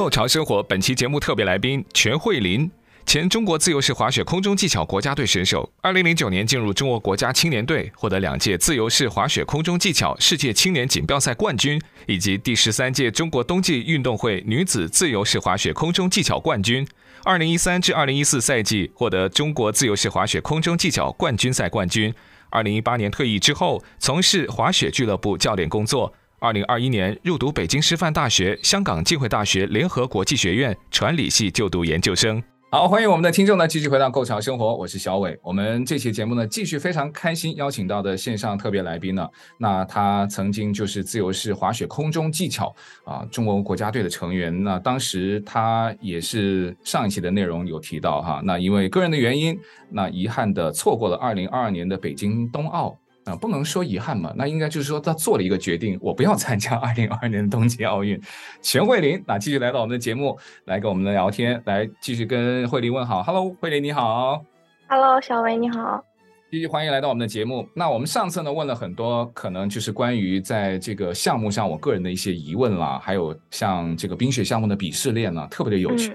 Go 潮生活本期节目特别来宾全慧琳，前中国自由式滑雪空中技巧国家队选手，二零零九年进入中国国家青年队，获得两届自由式滑雪空中技巧世界青年锦标赛冠军，以及第十三届中国冬季运动会女子自由式滑雪空中技巧冠军。二零一三至二零一四赛季获得中国自由式滑雪空中技巧冠军赛冠军。二零一八年退役之后，从事滑雪俱乐部教练工作。二零二一年入读北京师范大学、香港浸会大学联合国际学院传理系就读研究生。好，欢迎我们的听众呢，继续回到《构桥生活》，我是小伟。我们这期节目呢，继续非常开心邀请到的线上特别来宾呢，那他曾经就是自由式滑雪空中技巧啊中国国家队的成员。那当时他也是上一期的内容有提到哈，那因为个人的原因，那遗憾的错过了二零二二年的北京冬奥。啊，不能说遗憾嘛，那应该就是说他做了一个决定，我不要参加 二零二二年的冬季奥运。全慧琳，那继续来到我们的节目，来跟我们的聊天，来继续跟慧琳问好。Hello，慧琳你好。Hello，小伟你好。继续欢迎来到我们的节目。那我们上次呢问了很多，可能就是关于在这个项目上我个人的一些疑问啦，还有像这个冰雪项目的鄙视链呢，特别的有趣。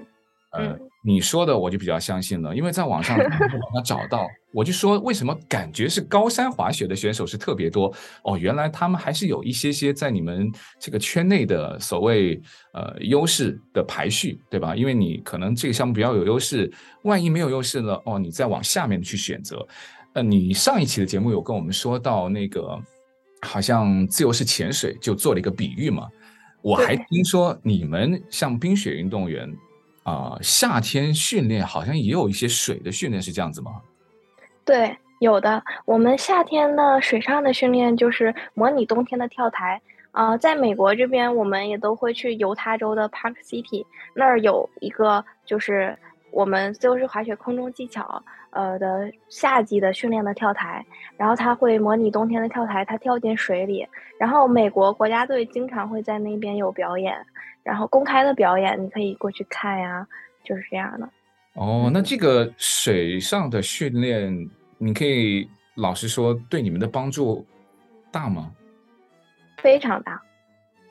嗯。呃你说的我就比较相信了，因为在网上网上找到，我就说为什么感觉是高山滑雪的选手是特别多哦，原来他们还是有一些些在你们这个圈内的所谓呃优势的排序，对吧？因为你可能这个项目比较有优势，万一没有优势了哦，你再往下面去选择。呃，你上一期的节目有跟我们说到那个好像自由式潜水就做了一个比喻嘛，我还听说你们像冰雪运动员。啊、夏天训练好像也有一些水的训练，是这样子吗？对，有的。我们夏天的水上的训练就是模拟冬天的跳台。啊、在美国这边，我们也都会去犹他州的 Park City，那儿有一个就是我们自由式滑雪空中技巧呃的夏季的训练的跳台，然后他会模拟冬天的跳台，他跳进水里，然后美国国家队经常会在那边有表演。然后公开的表演，你可以过去看呀，就是这样的。哦，那这个水上的训练，你可以老实说，对你们的帮助大吗？非常大。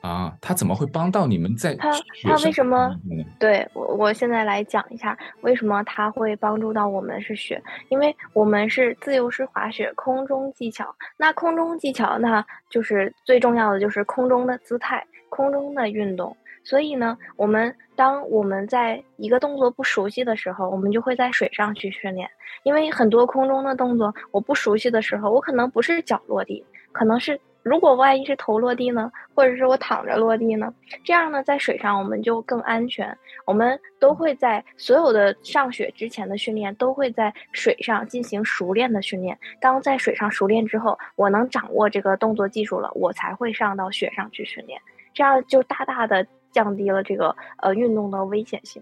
啊，他怎么会帮到你们在？他他为什么？对我，我现在来讲一下为什么他会帮助到我们是雪，因为我们是自由式滑雪空中技巧。那空中技巧，那就是最重要的就是空中的姿态，空中的运动。所以呢，我们当我们在一个动作不熟悉的时候，我们就会在水上去训练。因为很多空中的动作我不熟悉的时候，我可能不是脚落地，可能是如果万一是头落地呢，或者是我躺着落地呢？这样呢，在水上我们就更安全。我们都会在所有的上雪之前的训练，都会在水上进行熟练的训练。当在水上熟练之后，我能掌握这个动作技术了，我才会上到雪上去训练。这样就大大的。降低了这个呃运动的危险性。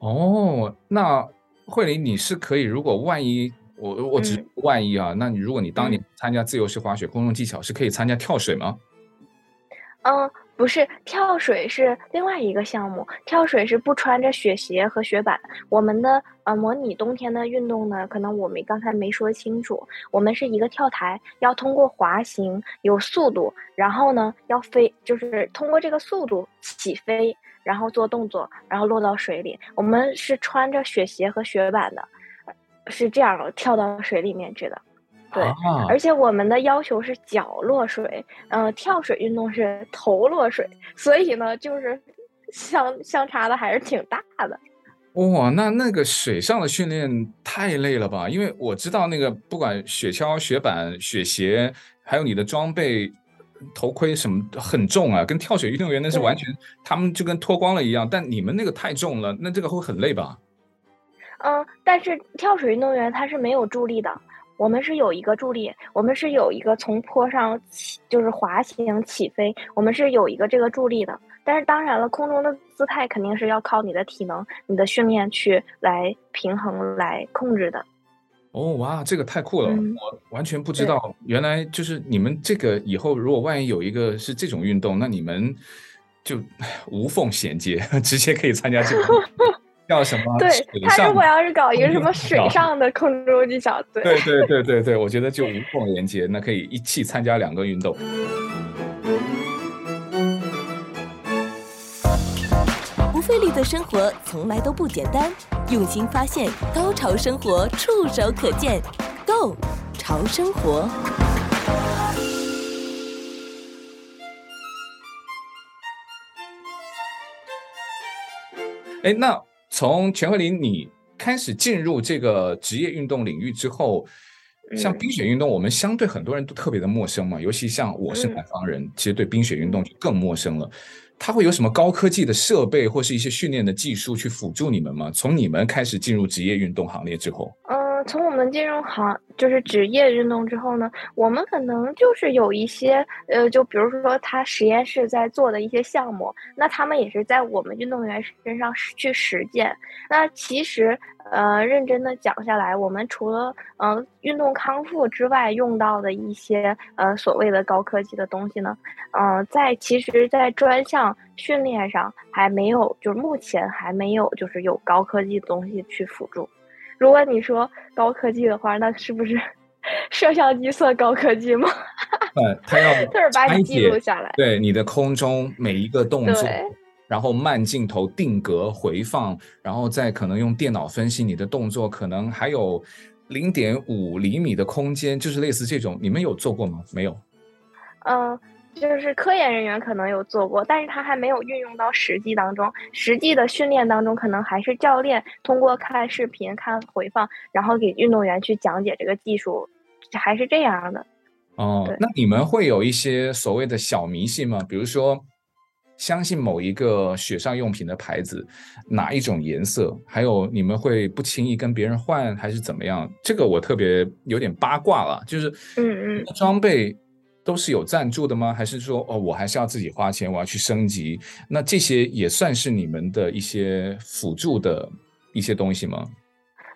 哦，那慧琳，你是可以，如果万一我我只万一啊，嗯、那你如果你当年参加自由式滑雪空中技巧，是可以参加跳水吗？嗯。不是跳水是另外一个项目，跳水是不穿着雪鞋和雪板。我们的呃模拟冬天的运动呢，可能我们刚才没说清楚。我们是一个跳台，要通过滑行有速度，然后呢要飞，就是通过这个速度起飞，然后做动作，然后落到水里。我们是穿着雪鞋和雪板的，是这样跳到水里面去的。对，而且我们的要求是脚落水，嗯、呃，跳水运动是头落水，所以呢，就是相相差的还是挺大的。哇，那那个水上的训练太累了吧？因为我知道那个不管雪橇、雪板、雪鞋，还有你的装备、头盔什么很重啊，跟跳水运动员那是完全，他们就跟脱光了一样。但你们那个太重了，那这个会很累吧？嗯，但是跳水运动员他是没有助力的。我们是有一个助力，我们是有一个从坡上起，就是滑行起飞，我们是有一个这个助力的。但是当然了，空中的姿态肯定是要靠你的体能、你的训练去来平衡、来控制的。哦，哇，这个太酷了！嗯、我完全不知道，原来就是你们这个以后如果万一有一个是这种运动，那你们就 无缝衔接，直接可以参加这个。叫什么？对，他如果要是搞一个什么水上的空中技巧，对对对对对对，我觉得就无缝连接，那可以一起参加两个运动。不费力的生活从来都不简单，用心发现，高潮生活触手可见，Go 潮生活。哎，那。从全慧琳你开始进入这个职业运动领域之后，像冰雪运动，我们相对很多人都特别的陌生嘛，尤其像我是南方人，其实对冰雪运动就更陌生了。它会有什么高科技的设备或是一些训练的技术去辅助你们吗？从你们开始进入职业运动行列之后，嗯，从我们进入行就是职业运动之后呢，我们可能就是有一些呃，就比如说他实验室在做的一些项目，那他们也是在我们运动员身上去实践。那其实。呃，认真的讲下来，我们除了呃运动康复之外，用到的一些呃所谓的高科技的东西呢，嗯、在其实，在专项训练上还没有，就是目前还没有，就是有高科技东西去辅助。如果你说高科技的话，那是不是 摄像机算高科技吗？嗯，他要 就是把你记录下来，对你的空中每一个动作。然后慢镜头定格回放，然后再可能用电脑分析你的动作，可能还有零点五厘米的空间，就是类似这种，你们有做过吗？没有。嗯、呃，就是科研人员可能有做过，但是他还没有运用到实际当中。实际的训练当中，可能还是教练通过看视频、看回放，然后给运动员去讲解这个技术，还是这样的。哦，那你们会有一些所谓的小迷信吗？比如说。相信某一个雪上用品的牌子，哪一种颜色，还有你们会不轻易跟别人换，还是怎么样？这个我特别有点八卦了，就是，嗯嗯，装备都是有赞助的吗？还是说，哦，我还是要自己花钱，我要去升级？那这些也算是你们的一些辅助的一些东西吗？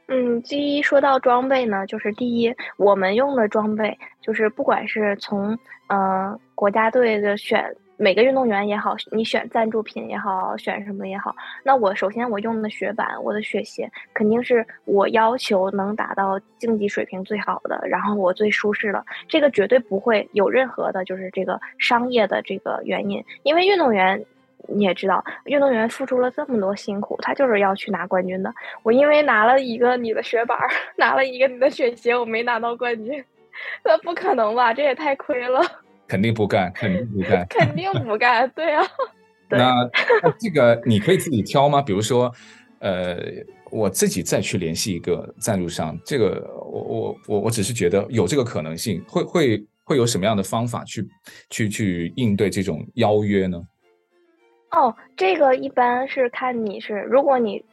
嗯，第一说到装备呢，就是第一，我们用的装备就是不管是从呃国家队的选。每个运动员也好，你选赞助品也好，选什么也好，那我首先我用的雪板，我的雪鞋肯定是我要求能达到竞技水平最好的，然后我最舒适的，这个绝对不会有任何的就是这个商业的这个原因，因为运动员你也知道，运动员付出了这么多辛苦，他就是要去拿冠军的。我因为拿了一个你的雪板，拿了一个你的雪鞋，我没拿到冠军，那不可能吧？这也太亏了。肯定不干，肯定不干，肯定不干，对啊。那这个你可以自己挑吗？比如说，呃，我自己再去联系一个赞助商，这个我我我我只是觉得有这个可能性，会会会有什么样的方法去去去应对这种邀约呢？哦，这个一般是看你是，如果你。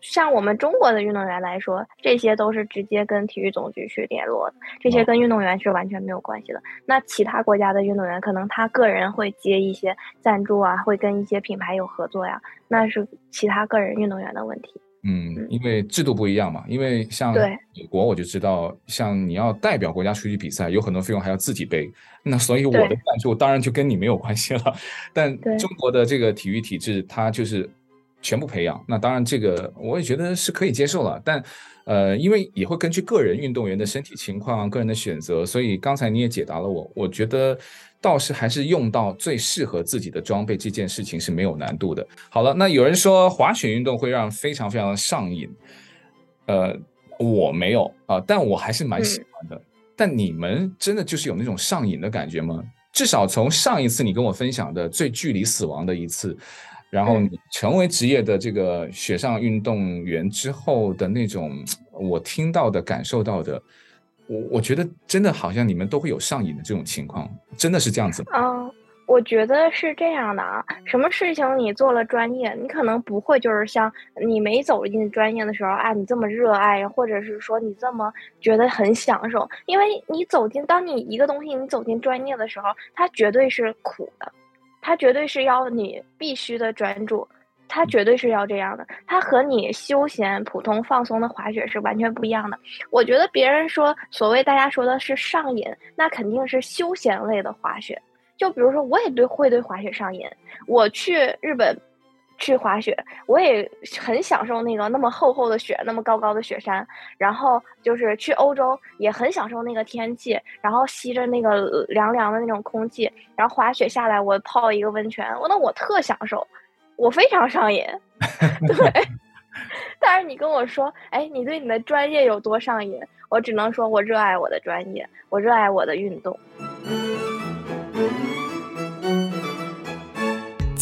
像我们中国的运动员来说，这些都是直接跟体育总局去联络的，这些跟运动员是完全没有关系的。那其他国家的运动员，可能他个人会接一些赞助啊，会跟一些品牌有合作呀，那是其他个人运动员的问题。嗯，因为制度不一样嘛。因为像美国，我就知道，像你要代表国家出去比赛，有很多费用还要自己背。那所以我的赞助当然就跟你没有关系了。但中国的这个体育体制，它就是。全部培养，那当然这个我也觉得是可以接受了，但，呃，因为也会根据个人运动员的身体情况、个人的选择，所以刚才你也解答了我，我觉得倒是还是用到最适合自己的装备这件事情是没有难度的。好了，那有人说滑雪运动会让非常非常的上瘾，呃，我没有啊，呃，但我还是蛮喜欢的。嗯。但你们真的就是有那种上瘾的感觉吗？至少从上一次你跟我分享的最距离死亡的一次。然后你成为职业的这个雪上运动员之后的那种，我听到的、感受到的，我我觉得真的好像你们都会有上瘾的这种情况，真的是这样子吗？嗯，我觉得是这样的啊，什么事情你做了专业，你可能不会就是像你没走进专业的时候啊，你这么热爱，或者是说你这么觉得很享受，因为你走进，当你一个东西你走进专业的时候，它绝对是苦的，它绝对是要你必须的专注，它绝对是要这样的，它和你休闲普通放松的滑雪是完全不一样的。我觉得别人说所谓大家说的是上瘾，那肯定是休闲类的滑雪。就比如说，我也对会对滑雪上瘾。我去日本去滑雪，我也很享受那个那么厚厚的雪，那么高高的雪山。然后就是去欧洲，也很享受那个天气，然后吸着那个凉凉的那种空气，然后滑雪下来，我泡一个温泉，我那我特享受，我非常上瘾。对，但是你跟我说，哎，你对你的专业有多上瘾？我只能说我热爱我的专业，我热爱我的运动。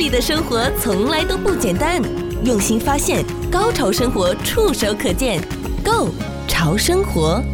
费力的生活从来都不简单，用心发现，高潮生活触手可见，Go 潮生活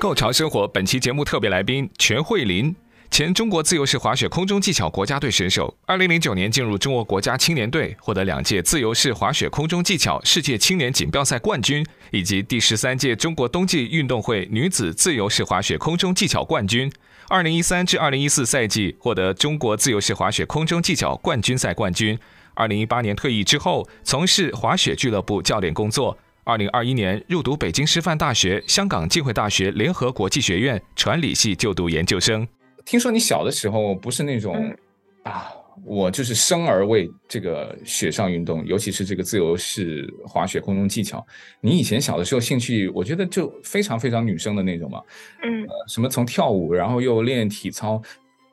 ，Go 潮生活。本期节目特别来宾全慧琳，前中国自由式滑雪空中技巧国家队选手，二零零九年进入中国国家青年队，获得两届自由式滑雪空中技巧世界青年锦标赛冠军，以及第十三届中国冬季运动会女子自由式滑雪空中技巧冠军。二零一三至二零一四赛季获得中国自由式滑雪空中技巧冠军赛冠军。二零一八年退役之后，从事滑雪俱乐部教练工作。二零二一年入读北京师范大学、香港浸会大学联合国际学院传理系就读研究生。听说你小的时候不是那种、嗯、啊。我就是生而为这个雪上运动，尤其是这个自由式滑雪空中技巧。你以前小的时候兴趣，我觉得就非常非常女生的那种嘛。嗯，呃，什么从跳舞，然后又练体操，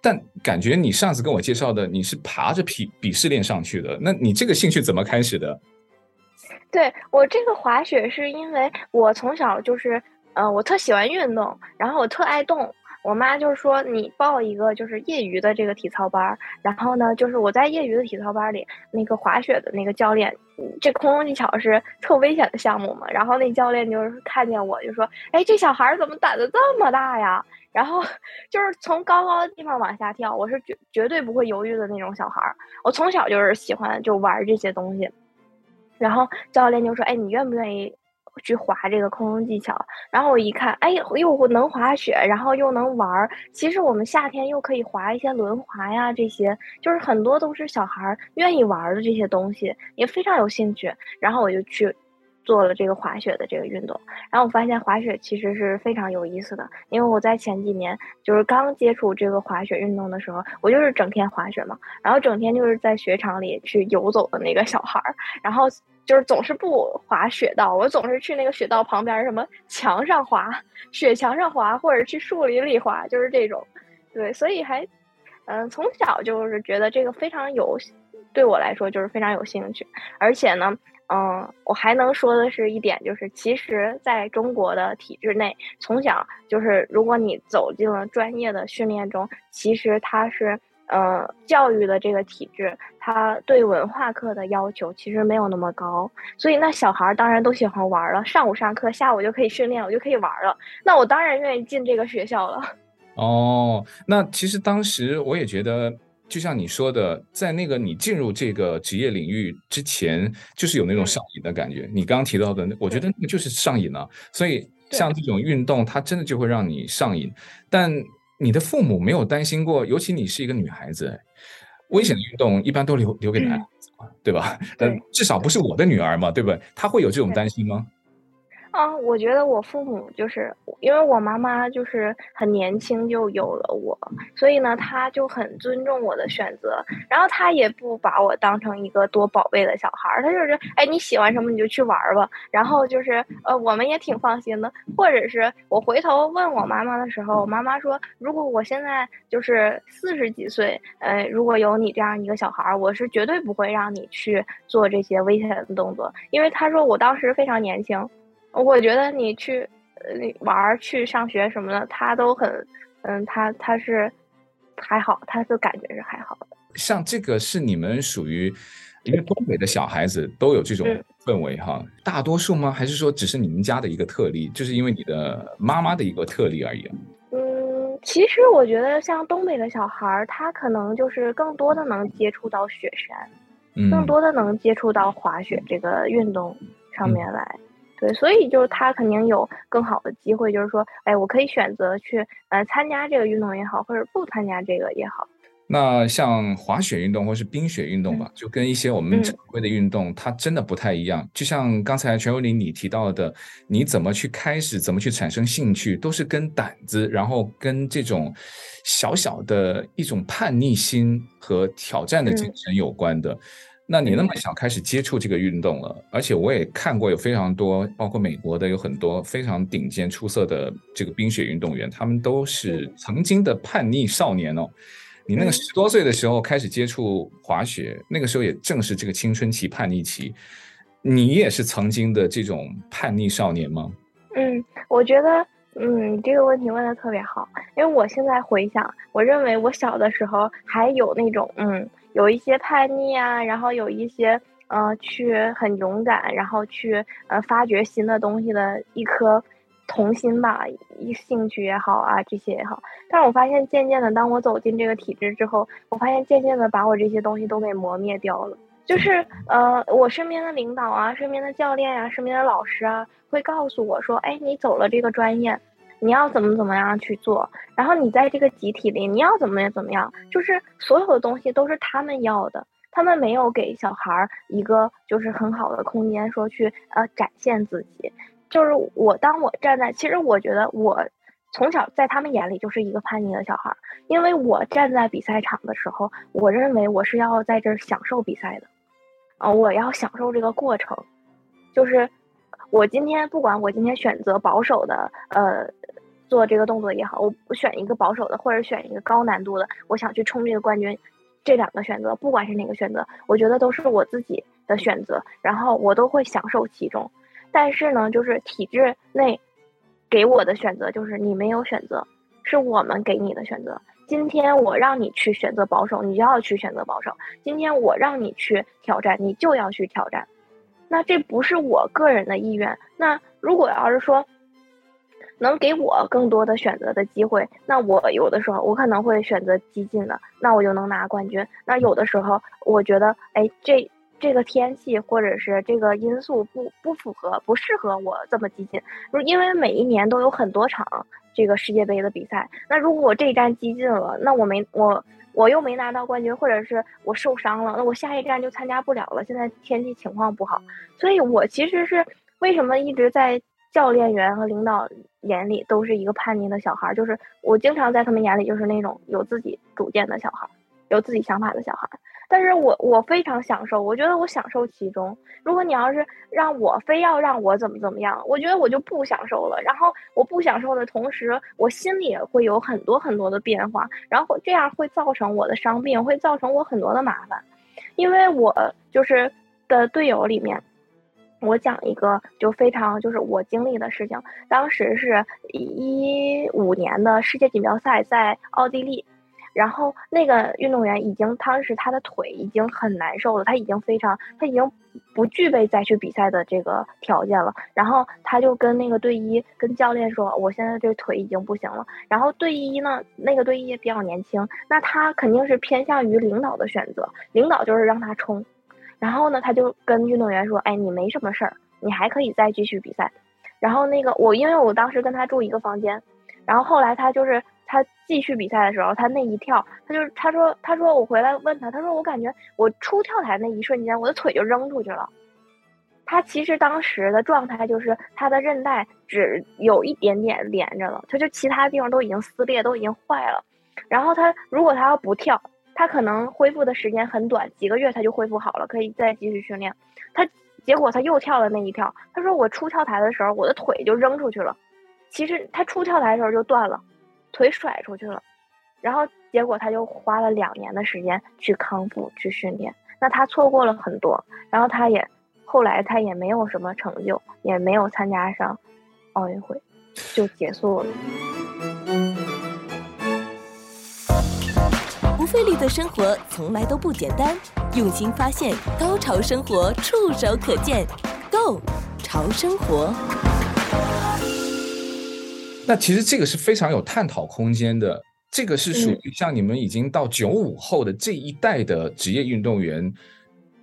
但感觉你上次跟我介绍的，你是爬着鄙鄙视链上去的。那你这个兴趣怎么开始的？对，我这个滑雪是因为我从小就是，呃，我特喜欢运动，然后我特爱动。我妈就是说，你报一个就是业余的这个体操班，然后呢，就是我在业余的体操班里，那个滑雪的那个教练，这空中技巧是特危险的项目嘛，然后那教练就是看见我就说，哎，这小孩怎么胆子这么大呀？然后 就是从高高的地方往下跳，我是绝绝对不会犹豫的那种小孩儿，我从小就是喜欢就玩这些东西，然后教练就说，哎，你愿不愿意？去滑这个空中技巧，然后我一看，哎，又能滑雪，然后又能玩儿。其实我们夏天又可以滑一些轮滑呀，这些就是很多都是小孩儿愿意玩的这些东西，也非常有兴趣。然后我就去做了这个滑雪的这个运动。然后我发现滑雪其实是非常有意思的，因为我在前几年就是刚接触这个滑雪运动的时候，我就是整天滑雪嘛，然后整天就是在雪场里去游走的那个小孩儿，然后。就是总是不滑雪道，我总是去那个雪道旁边什么墙上滑，雪墙上滑，或者去树林里滑，就是这种。对，所以还，嗯、从小就是觉得这个非常有，对我来说就是非常有兴趣。而且呢，嗯、我还能说的是一点，就是其实在中国的体制内，从小就是如果你走进了专业的训练中，其实它是。呃，教育的这个体制，他对文化课的要求其实没有那么高，所以那小孩当然都喜欢玩了。上午上课，下午就可以训练，我就可以玩了。那我当然愿意进这个学校了。哦，那其实当时我也觉得，就像你说的，在那个你进入这个职业领域之前，就是有那种上瘾的感觉。你刚刚提到的，我觉得那个就是上瘾了。所以像这种运动，它真的就会让你上瘾，但。你的父母没有担心过，尤其你是一个女孩子，危险的运动一般都留留给男孩子对吧？但至少不是我的女儿嘛，对不对？她会有这种担心吗？啊，我觉得我父母就是因为我妈妈就是很年轻就有了我，所以呢，他就很尊重我的选择，然后他也不把我当成一个多宝贝的小孩儿，他就是哎你喜欢什么你就去玩吧，然后就是呃我们也挺放心的，或者是我回头问我妈妈的时候，我妈妈说如果我现在就是四十几岁，呃如果有你这样一个小孩儿，我是绝对不会让你去做这些危险的动作，因为他说我当时非常年轻。我觉得你去，玩去上学什么的，他都很，嗯，他他是还好，他的感觉是还好的。像这个是你们属于，因为东北的小孩子都有这种氛围哈，嗯、大多数吗？还是说只是你们家的一个特例，就是因为你的妈妈的一个特例而已？嗯，其实我觉得像东北的小孩儿，他可能就是更多的能接触到雪山，嗯、更多的能接触到滑雪这个运动上面来。嗯对，所以就是他肯定有更好的机会，就是说，哎，我可以选择去呃参加这个运动也好，或者不参加这个也好。那像滑雪运动或是冰雪运动吧，嗯、就跟一些我们常规的运动，嗯、它真的不太一样。就像刚才全友林你提到的，你怎么去开始，怎么去产生兴趣，都是跟胆子，然后跟这种小小的一种叛逆心和挑战的精神有关的。嗯那你那么小开始接触这个运动了，而且我也看过有非常多，包括美国的有很多非常顶尖出色的这个冰雪运动员，他们都是曾经的叛逆少年哦。你那个十多岁的时候开始接触滑雪，那个时候也正是这个青春期叛逆期，你也是曾经的这种叛逆少年吗？嗯，我觉得，嗯，这个问题问的特别好，因为我现在回想，我认为我小的时候还有那种，嗯。有一些叛逆啊，然后有一些呃，去很勇敢，然后去呃发掘新的东西的一颗童心吧，一兴趣也好啊，这些也好。但是我发现渐渐的，当我走进这个体制之后，我发现渐渐的把我这些东西都给磨灭掉了。就是呃，我身边的领导啊，身边的教练啊，身边的老师啊，会告诉我说，哎，你走了这个专业。你要怎么怎么样去做，然后你在这个集体里，你要怎么怎么样，就是所有的东西都是他们要的，他们没有给小孩一个就是很好的空间，说去呃展现自己。就是我当我站在，其实我觉得我从小在他们眼里就是一个叛逆的小孩，因为我站在比赛场的时候，我认为我是要在这儿享受比赛的，啊，我要享受这个过程，就是我今天不管我今天选择保守的，呃。做这个动作也好，我选一个保守的，或者选一个高难度的，我想去冲这个冠军，这两个选择，不管是哪个选择，我觉得都是我自己的选择，然后我都会享受其中。但是呢，就是体制内给我的选择，就是你没有选择，是我们给你的选择。今天我让你去选择保守，你就要去选择保守；今天我让你去挑战，你就要去挑战。那这不是我个人的意愿。那如果要是说，能给我更多的选择的机会，那我有的时候我可能会选择激进的，那我就能拿冠军。那有的时候我觉得，哎，这这个天气或者是这个因素不不符合，不适合我这么激进。因为每一年都有很多场这个世界杯的比赛，那如果我这一站激进了，那我没我我又没拿到冠军，或者是我受伤了，那我下一站就参加不了了。现在天气情况不好，所以我其实是为什么一直在。教练员和领导眼里都是一个叛逆的小孩，就是我经常在他们眼里就是那种有自己主见的小孩，有自己想法的小孩。但是我我非常享受，我觉得我享受其中。如果你要是让我非要让我怎么怎么样，我觉得我就不享受了。然后我不享受的同时，我心里也会有很多很多的变化，然后这样会造成我的伤病，会造成我很多的麻烦，因为我就是的队友里面。我讲一个就非常就是我经历的事情，当时是一五年的世界锦标赛在奥地利，然后那个运动员已经当时他的腿已经很难受了，他已经非常他已经不具备再去比赛的这个条件了，然后他就跟那个队医跟教练说，我现在这腿已经不行了，然后队医呢，那个队医也比较年轻，那他肯定是偏向于领导的选择，领导就是让他冲。然后呢，他就跟运动员说：“哎，你没什么事儿，你还可以再继续比赛。”然后那个我，因为我当时跟他住一个房间，然后后来他就是他继续比赛的时候，他那一跳，他就他说他说我回来问他，他说我感觉我出跳台那一瞬间，我的腿就扔出去了。他其实当时的状态就是他的韧带只有一点点连着了，他就其他地方都已经撕裂，都已经坏了。然后他如果他要不跳，他可能恢复的时间很短，几个月他就恢复好了，可以再继续训练。他结果他又跳了那一跳，他说我出跳台的时候，我的腿就扔出去了。其实他出跳台的时候就断了，腿甩出去了。然后结果他就花了两年的时间去康复去训练，那他错过了很多。然后他也后来他也没有什么成就，也没有参加上奥运会，就结束了。不费力的生活从来都不简单，用心发现，高潮生活触手可见 Go 潮生活。那其实这个是非常有探讨空间的。这个是属于像你们已经到九五后的这一代的职业运动员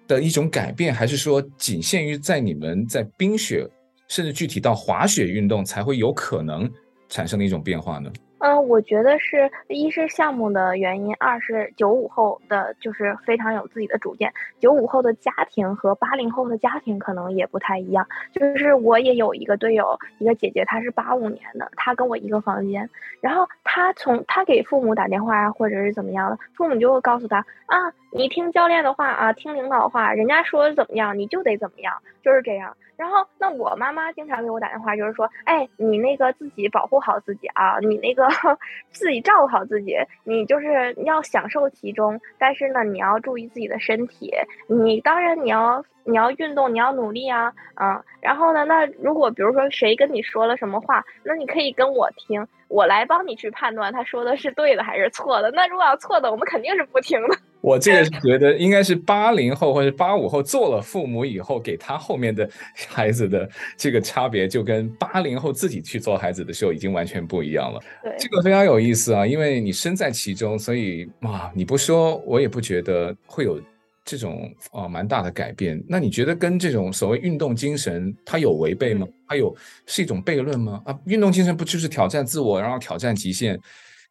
的一种改变，还是说仅限于在你们在冰雪，甚至具体到滑雪运动才会有可能产生的一种变化呢？嗯，我觉得是一是项目的原因，二是九五后的就是非常有自己的主见。九五后的家庭和八零后的家庭可能也不太一样。就是我也有一个队友，一个姐姐，她是八五年的，她跟我一个房间。然后她从她给父母打电话啊，或者是怎么样的，父母就会告诉她啊，你听教练的话啊，听领导的话，人家说怎么样你就得怎么样，就是这样。然后，那我妈妈经常给我打电话，就是说，哎，你那个自己保护好自己啊，你那个 自己照顾好自己，你就是要享受其中，但是呢，你要注意自己的身体，你当然你要你要运动，你要努力啊，嗯，然后呢，那如果比如说谁跟你说了什么话，那你可以跟我听，我来帮你去判断他说的是对的还是错的。那如果要错的，我们肯定是不听的。我这个是觉得应该是八零后或者八五后做了父母以后，给他后面的孩子的这个差别，就跟八零后自己去做孩子的时候已经完全不一样了。对，这个非常有意思啊，因为你身在其中，所以哇，你不说我也不觉得会有这种啊蛮大的改变。那你觉得跟这种所谓运动精神它有违背吗？它有是一种悖论吗？啊，运动精神不就是挑战自我，然后挑战极限？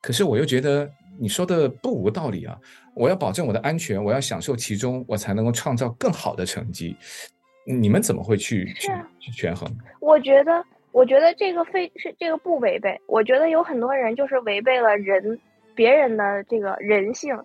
可是我又觉得你说的不无道理啊。我要保证我的安全，我要享受其中，我才能够创造更好的成绩。你们怎么会去去去权衡？我觉得，我觉得这个非是这个不违背。我觉得有很多人就是违背了人别人的这个人性。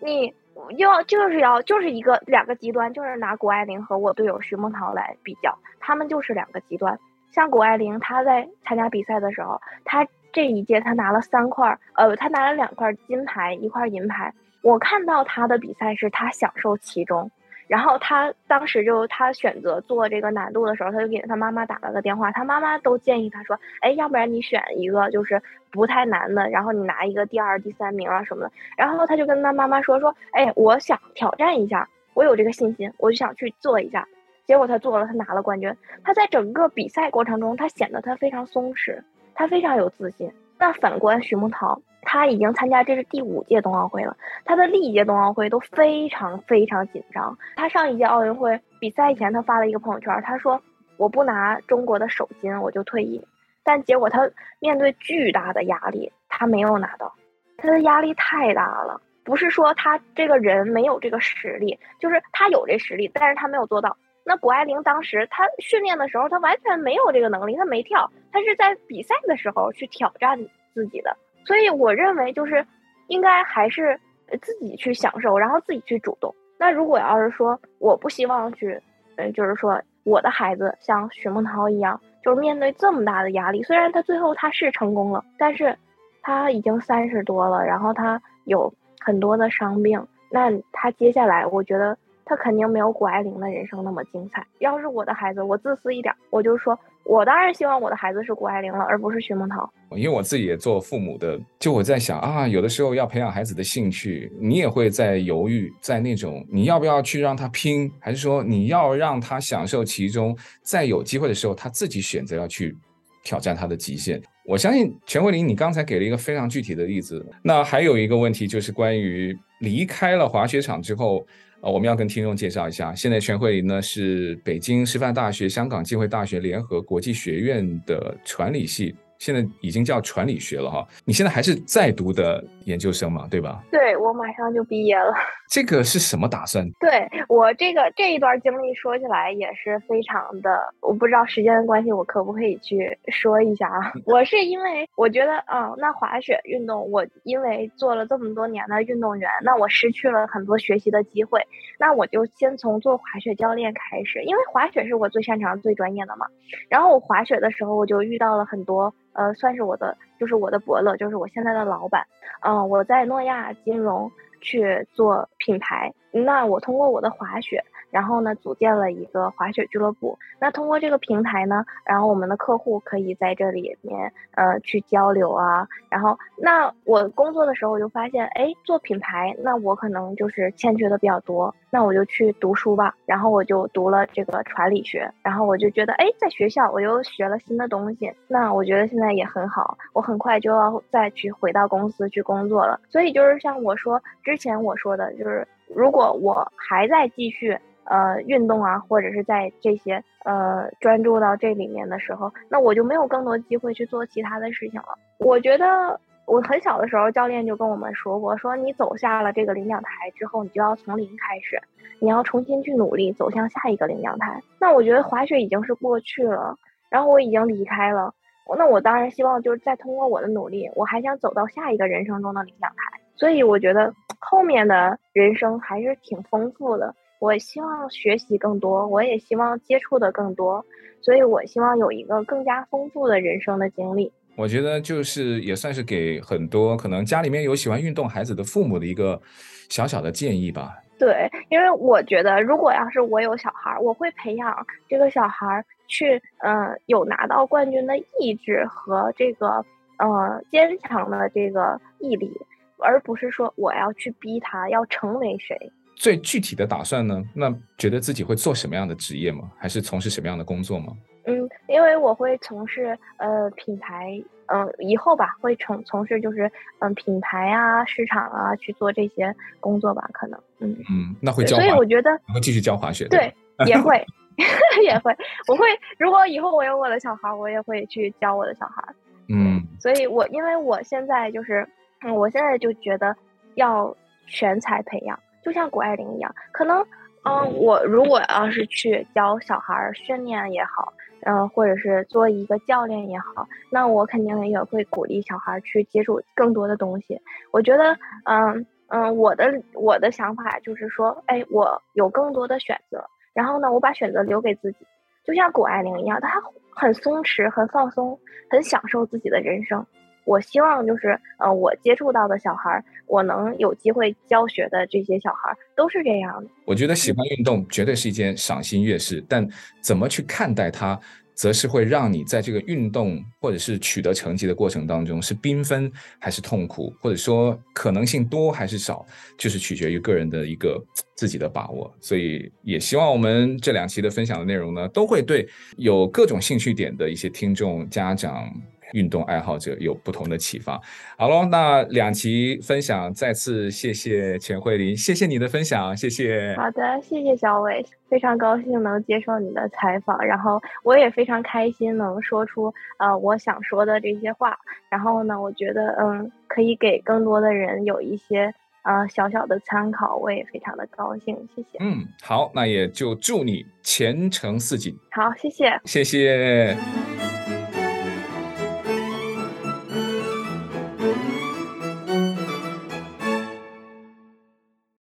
你要就是要就是一个两个极端，就是拿谷爱凌和我队友徐梦桃来比较，他们就是两个极端。像谷爱凌，她在参加比赛的时候，她这一届他拿了三块，呃，他拿了两块金牌，一块银牌。我看到他的比赛是他享受其中，然后他当时就他选择做这个难度的时候，他就给他妈妈打了个电话，他妈妈都建议他说，哎，要不然你选一个就是不太难的，然后你拿一个第二、第三名啊什么的。然后他就跟他妈妈说说，哎，我想挑战一下，我有这个信心，我就想去做一下。结果他做了，他拿了冠军。他在整个比赛过程中，他显得他非常松弛，他非常有自信。那反观徐梦桃。他已经参加这是第五届冬奥会了，他的历届冬奥会都非常非常紧张。他上一届奥运会比赛前，他发了一个朋友圈，他说：“我不拿中国的首金，我就退役。”但结果他面对巨大的压力，他没有拿到。他的压力太大了，不是说他这个人没有这个实力，就是他有这实力，但是他没有做到。那谷爱凌当时她训练的时候，她完全没有这个能力，她没跳，她是在比赛的时候去挑战自己的。所以我认为就是，应该还是自己去享受，然后自己去主动。那如果要是说我不希望去，嗯，就是说我的孩子像许梦桃一样，就是面对这么大的压力，虽然他最后他是成功了，但是他已经三十多了，然后他有很多的伤病，那他接下来我觉得。他肯定没有谷爱凌的人生那么精彩。要是我的孩子，我自私一点，我就说，我当然希望我的孩子是谷爱凌了，而不是徐梦桃。因为我自己也做父母的，就我在想啊，有的时候要培养孩子的兴趣，你也会在犹豫，在那种你要不要去让他拼，还是说你要让他享受其中，在有机会的时候他自己选择要去挑战他的极限。我相信全慧玲，你刚才给了一个非常具体的例子。那还有一个问题就是关于离开了滑雪场之后。啊，我们要跟听众介绍一下，现在全慧玲呢是北京师范大学、香港浸会大学联合国际学院的传理系现在已经叫传理学了哈。你现在还是在读的研究生嘛，对吧？对，我马上就毕业了。这个是什么打算？对，我这个这一段经历说起来也是非常的，我不知道时间的关系，我可不可以去说一下啊？我是因为我觉得，嗯，那滑雪运动，我因为做了这么多年的运动员，那我失去了很多学习的机会，那我就先从做滑雪教练开始，因为滑雪是我最擅长、最专业的嘛。然后我滑雪的时候，我就遇到了很多，呃，算是我的，就是我的伯乐，就是我现在的老板。嗯、我在诺亚金融去做品牌，那我通过我的滑雪。然后呢，组建了一个滑雪俱乐部。那通过这个平台呢，然后我们的客户可以在这里面呃去交流啊。然后，那我工作的时候我就发现，哎，做品牌，那我可能就是欠缺的比较多。那我就去读书吧。然后我就读了这个传理学。然后我就觉得，哎，在学校我又学了新的东西。那我觉得现在也很好。我很快就要再去回到公司去工作了。所以就是像我说之前我说的，就是如果我还在继续。呃，运动啊，或者是在这些呃专注到这里面的时候，那我就没有更多机会去做其他的事情了。我觉得我很小的时候，教练就跟我们说过，说你走下了这个领奖台之后，你就要从零开始，你要重新去努力，走向下一个领奖台。那我觉得滑雪已经是过去了，然后我已经离开了，那我当然希望就是再通过我的努力，我还想走到下一个人生中的领奖台。所以我觉得后面的人生还是挺丰富的。我希望学习更多，我也希望接触的更多，所以我希望有一个更加丰富的人生的经历。我觉得就是也算是给很多可能家里面有喜欢运动孩子的父母的一个小小的建议吧。对，因为我觉得如果要是我有小孩，我会培养这个小孩去，嗯、呃，有拿到冠军的意志和这个，呃，坚强的这个毅力，而不是说我要去逼他要成为谁。最具体的打算呢？那觉得自己会做什么样的职业吗？还是从事什么样的工作吗？嗯，因为我会从事呃品牌，嗯、呃，以后吧会从从事就是嗯、呃、品牌啊市场啊去做这些工作吧，可能嗯嗯，那会教，所以我觉得会继续教滑雪，对，也会 也会，我会如果以后我有我的小孩，我也会去教我的小孩，嗯，所以我因为我现在就是嗯，我现在就觉得要全才培养。就像谷爱凌一样，可能，嗯，我如果要是去教小孩训练也好，嗯，或者是做一个教练也好，那我肯定也会鼓励小孩去接触更多的东西。我觉得，嗯嗯，我的我的想法就是说，哎，我有更多的选择，然后呢，我把选择留给自己，就像谷爱凌一样，她很松弛，很放松，很享受自己的人生。我希望就是，呃，我接触到的小孩，我能有机会教学的这些小孩，都是这样的。我觉得喜欢运动绝对是一件赏心悦事，但怎么去看待它，则是会让你在这个运动或者是取得成绩的过程当中是缤纷还是痛苦，或者说可能性多还是少，就是取决于个人的一个自己的把握。所以也希望我们这两期的分享的内容呢，都会对有各种兴趣点的一些听众家长。运动爱好者有不同的启发。好喽，那两期分享再次谢谢钱慧琳，谢谢你的分享，谢谢。好的，谢谢小伟，非常高兴能接受你的采访，然后我也非常开心能说出呃我想说的这些话，然后呢，我觉得嗯可以给更多的人有一些呃小小的参考，我也非常的高兴，谢谢。嗯，好，那也就祝你前程似锦。好，谢谢，谢谢。